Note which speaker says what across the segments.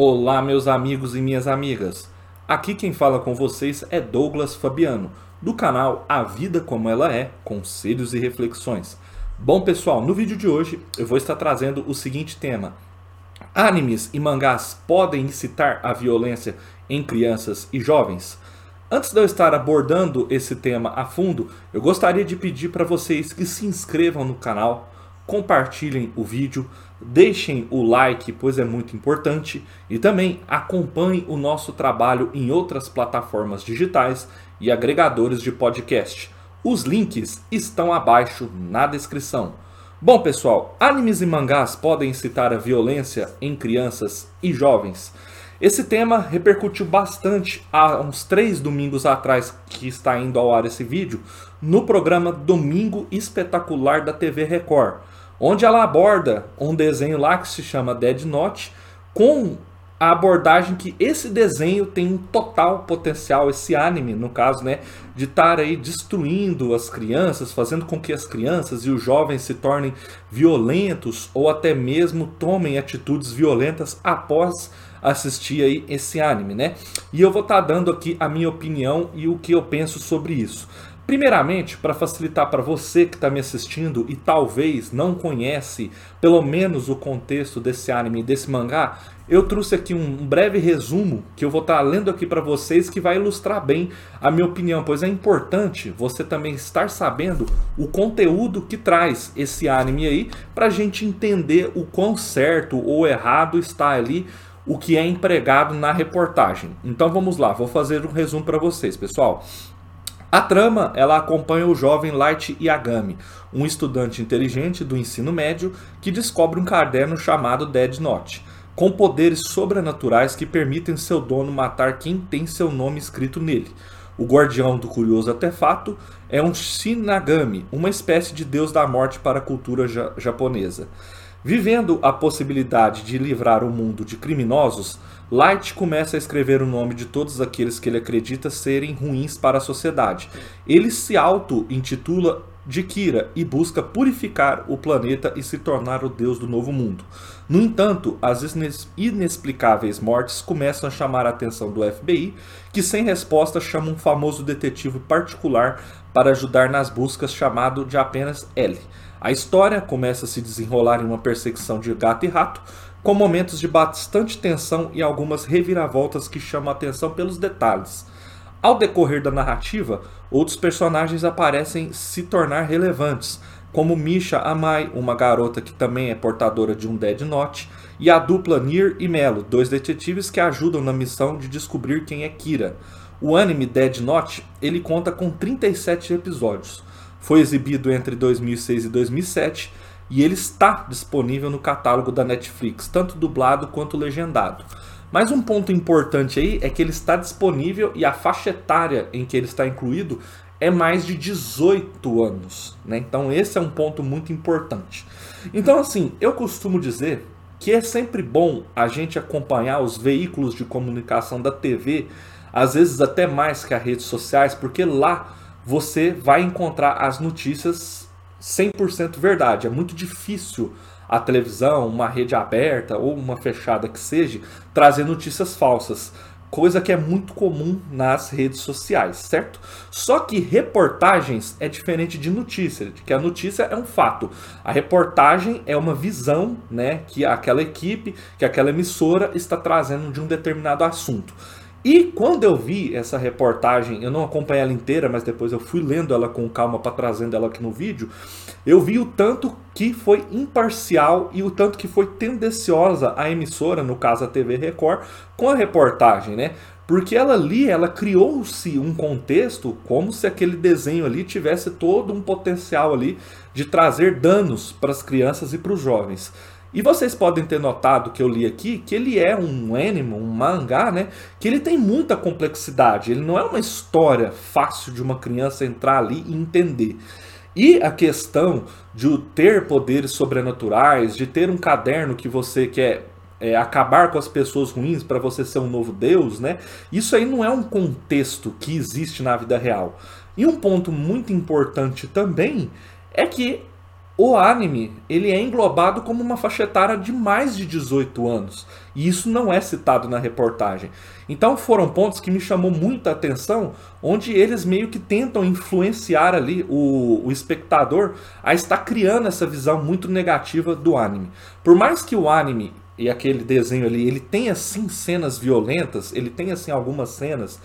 Speaker 1: Olá, meus amigos e minhas amigas. Aqui quem fala com vocês é Douglas Fabiano, do canal A Vida Como Ela É Conselhos e Reflexões. Bom, pessoal, no vídeo de hoje eu vou estar trazendo o seguinte tema: Animes e mangás podem incitar a violência em crianças e jovens? Antes de eu estar abordando esse tema a fundo, eu gostaria de pedir para vocês que se inscrevam no canal compartilhem o vídeo, deixem o like, pois é muito importante, e também acompanhem o nosso trabalho em outras plataformas digitais e agregadores de podcast. Os links estão abaixo na descrição. Bom, pessoal, animes e mangás podem incitar a violência em crianças e jovens. Esse tema repercutiu bastante há uns três domingos atrás que está indo ao ar esse vídeo no programa Domingo Espetacular da TV Record onde ela aborda um desenho lá que se chama Dead Note, com a abordagem que esse desenho tem um total potencial, esse anime, no caso, né, de estar aí destruindo as crianças, fazendo com que as crianças e os jovens se tornem violentos ou até mesmo tomem atitudes violentas após assistir aí esse anime, né? E eu vou estar tá dando aqui a minha opinião e o que eu penso sobre isso. Primeiramente, para facilitar para você que está me assistindo e talvez não conhece pelo menos o contexto desse anime desse mangá, eu trouxe aqui um breve resumo que eu vou estar tá lendo aqui para vocês que vai ilustrar bem a minha opinião, pois é importante você também estar sabendo o conteúdo que traz esse anime aí para a gente entender o quão certo ou errado está ali o que é empregado na reportagem. Então vamos lá, vou fazer um resumo para vocês, pessoal. A trama ela acompanha o jovem Light Yagami, um estudante inteligente do ensino médio que descobre um caderno chamado Dead Note, com poderes sobrenaturais que permitem seu dono matar quem tem seu nome escrito nele. O guardião do curioso artefato é um Shinagami, uma espécie de deus da morte para a cultura ja japonesa. Vivendo a possibilidade de livrar o mundo de criminosos, Light começa a escrever o nome de todos aqueles que ele acredita serem ruins para a sociedade. Ele se auto-intitula de Kira e busca purificar o planeta e se tornar o deus do novo mundo. No entanto, as inexplicáveis mortes começam a chamar a atenção do FBI, que sem resposta chama um famoso detetive particular para ajudar nas buscas chamado de apenas L. A história começa a se desenrolar em uma perseguição de gato e rato, com momentos de bastante tensão e algumas reviravoltas que chamam a atenção pelos detalhes. Ao decorrer da narrativa, outros personagens aparecem se tornar relevantes, como Misha Amai, uma garota que também é portadora de um Dead Note, e a dupla Nir e Melo, dois detetives que ajudam na missão de descobrir quem é Kira. O anime Dead Note, ele conta com 37 episódios. Foi exibido entre 2006 e 2007 e ele está disponível no catálogo da Netflix, tanto dublado quanto legendado. Mas um ponto importante aí é que ele está disponível e a faixa etária em que ele está incluído é mais de 18 anos. Né? Então esse é um ponto muito importante. Então assim, eu costumo dizer que é sempre bom a gente acompanhar os veículos de comunicação da TV, às vezes até mais que as redes sociais, porque lá você vai encontrar as notícias 100% verdade. É muito difícil a televisão, uma rede aberta ou uma fechada que seja, trazer notícias falsas. Coisa que é muito comum nas redes sociais, certo? Só que reportagens é diferente de notícia, que a notícia é um fato. A reportagem é uma visão, né, que aquela equipe, que aquela emissora está trazendo de um determinado assunto. E quando eu vi essa reportagem, eu não acompanhei ela inteira, mas depois eu fui lendo ela com calma para trazendo ela aqui no vídeo, eu vi o tanto que foi imparcial e o tanto que foi tendenciosa a emissora, no caso a TV Record, com a reportagem, né? Porque ela ali, ela criou-se um contexto como se aquele desenho ali tivesse todo um potencial ali de trazer danos para as crianças e para os jovens. E vocês podem ter notado que eu li aqui que ele é um anime, um mangá, né? Que ele tem muita complexidade. Ele não é uma história fácil de uma criança entrar ali e entender. E a questão de ter poderes sobrenaturais, de ter um caderno que você quer é, acabar com as pessoas ruins para você ser um novo Deus, né? Isso aí não é um contexto que existe na vida real. E um ponto muito importante também é que o anime ele é englobado como uma faixa etária de mais de 18 anos. E isso não é citado na reportagem. Então foram pontos que me chamou muita atenção, onde eles meio que tentam influenciar ali o, o espectador a estar criando essa visão muito negativa do anime. Por mais que o anime e aquele desenho ali, ele tem assim cenas violentas, ele tem assim algumas cenas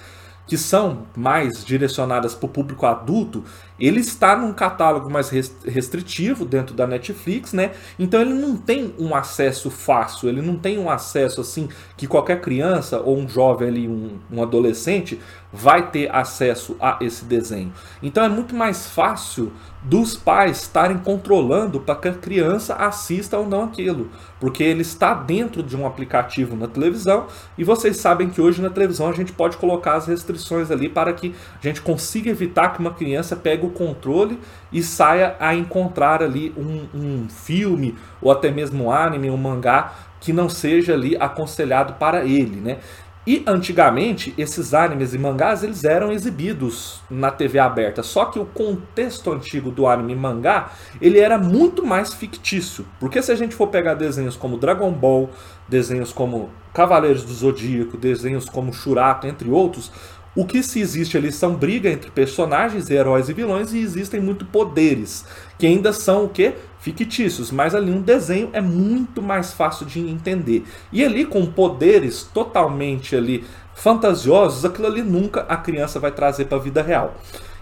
Speaker 1: que são mais direcionadas para o público adulto, ele está num catálogo mais restritivo dentro da Netflix, né? Então ele não tem um acesso fácil, ele não tem um acesso assim que qualquer criança ou um jovem ali, um, um adolescente vai ter acesso a esse desenho. Então é muito mais fácil dos pais estarem controlando para que a criança assista ou não aquilo, porque ele está dentro de um aplicativo na televisão e vocês sabem que hoje na televisão a gente pode colocar as restrições ali para que a gente consiga evitar que uma criança pegue o controle e saia a encontrar ali um, um filme ou até mesmo um anime, um mangá que não seja ali aconselhado para ele, né? E antigamente, esses animes e mangás eles eram exibidos na TV aberta, só que o contexto antigo do anime e mangá, ele era muito mais fictício. Porque se a gente for pegar desenhos como Dragon Ball, desenhos como Cavaleiros do Zodíaco, desenhos como Shurato, entre outros, o que se existe ali são briga entre personagens, heróis e vilões e existem muito poderes, que ainda são o que? Fictícios, mas ali um desenho é muito mais fácil de entender. E ali com poderes totalmente ali fantasiosos, aquilo ali nunca a criança vai trazer para a vida real.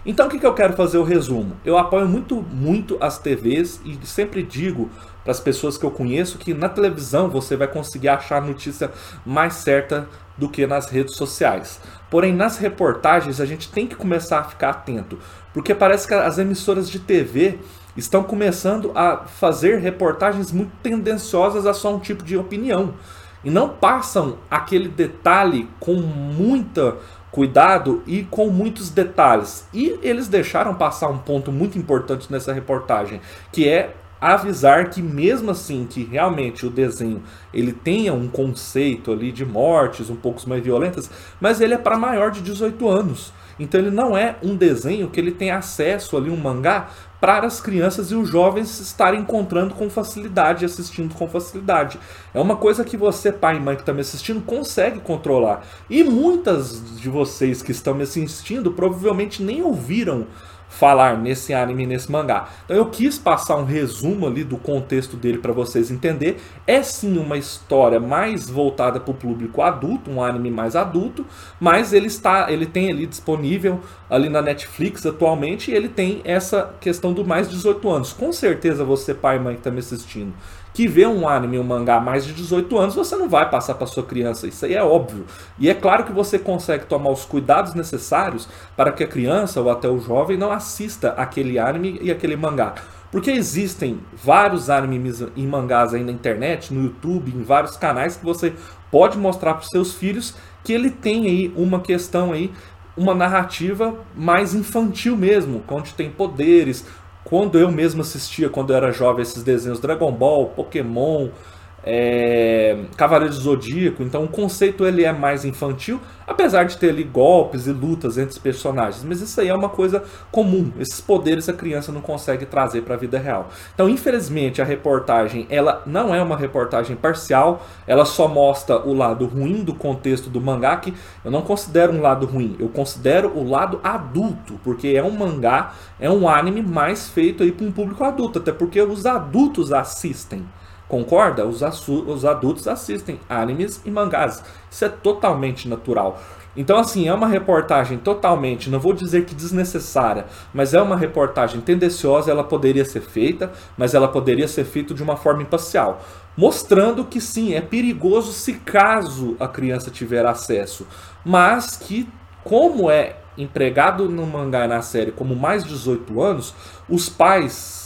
Speaker 1: Então o que, que eu quero fazer o resumo? Eu apoio muito, muito as TVs e sempre digo para as pessoas que eu conheço que na televisão você vai conseguir achar a notícia mais certa do que nas redes sociais. Porém, nas reportagens a gente tem que começar a ficar atento, porque parece que as emissoras de TV estão começando a fazer reportagens muito tendenciosas a só um tipo de opinião e não passam aquele detalhe com muita cuidado e com muitos detalhes. E eles deixaram passar um ponto muito importante nessa reportagem, que é avisar que mesmo assim que realmente o desenho ele tenha um conceito ali de mortes um pouco mais violentas, mas ele é para maior de 18 anos. Então ele não é um desenho que ele tem acesso ali um mangá para as crianças e os jovens estarem encontrando com facilidade, assistindo com facilidade. É uma coisa que você, pai e mãe que está me assistindo, consegue controlar. E muitas de vocês que estão me assistindo provavelmente nem ouviram falar nesse anime, nesse mangá. Então eu quis passar um resumo ali do contexto dele para vocês entender. É sim uma história mais voltada para o público adulto, um anime mais adulto, mas ele está, ele tem ali disponível ali na Netflix atualmente e ele tem essa questão do mais 18 anos. Com certeza você pai e mãe que está me assistindo que vê um anime, um mangá mais de 18 anos, você não vai passar para sua criança, isso aí é óbvio. E é claro que você consegue tomar os cuidados necessários para que a criança ou até o jovem não assista aquele anime e aquele mangá. Porque existem vários animes e mangás aí na internet, no YouTube, em vários canais que você pode mostrar para os seus filhos que ele tem aí uma questão aí uma narrativa mais infantil mesmo, onde tem poderes, quando eu mesmo assistia, quando eu era jovem, esses desenhos Dragon Ball, Pokémon, é, Cavaleiro do Zodíaco, então o conceito ele é mais infantil, apesar de ter ali golpes e lutas entre os personagens, mas isso aí é uma coisa comum, esses poderes a criança não consegue trazer para a vida real. Então, infelizmente, a reportagem ela não é uma reportagem parcial, ela só mostra o lado ruim do contexto do mangá, que eu não considero um lado ruim, eu considero o lado adulto, porque é um mangá, é um anime mais feito aí para um público adulto, até porque os adultos assistem. Concorda? Os, os adultos assistem animes e mangás. Isso é totalmente natural. Então, assim, é uma reportagem totalmente, não vou dizer que desnecessária, mas é uma reportagem tendenciosa, ela poderia ser feita, mas ela poderia ser feita de uma forma imparcial. Mostrando que sim, é perigoso se caso a criança tiver acesso, mas que, como é empregado no mangá e na série como mais de 18 anos, os pais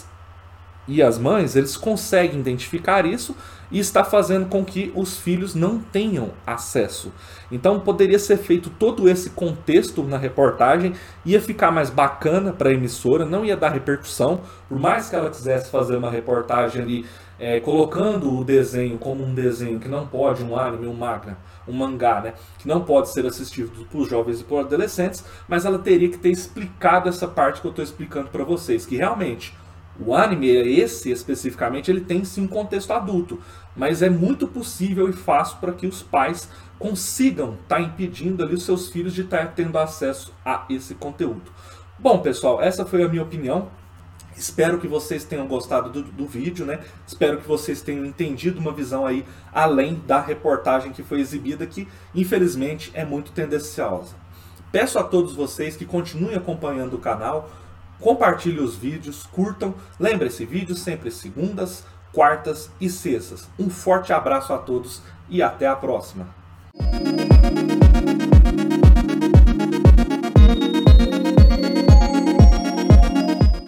Speaker 1: e as mães, eles conseguem identificar isso e está fazendo com que os filhos não tenham acesso. Então poderia ser feito todo esse contexto na reportagem, ia ficar mais bacana para a emissora, não ia dar repercussão, por mais que ela quisesse fazer uma reportagem ali é, colocando o desenho como um desenho que não pode, um anime, um manga, um mangá, né, que não pode ser assistido por jovens e por adolescentes, mas ela teria que ter explicado essa parte que eu estou explicando para vocês, que realmente O anime, esse especificamente, ele tem sim um contexto adulto, mas é muito possível e fácil para que os pais consigam estar tá impedindo ali os seus filhos de estar tá tendo acesso a esse conteúdo. Bom, pessoal, essa foi a minha opinião. Espero que vocês tenham gostado do, do, vídeo, né? Espero que vocês tenham entendido uma visão aí além da reportagem que foi exibida, que infelizmente é muito tendenciosa. Peço a todos vocês que continuem acompanhando o canal, compartilhem os vídeos, curtam. Lembre-se, vídeos sempre segundas, quartas e sextas. Um forte abraço a todos e até a próxima.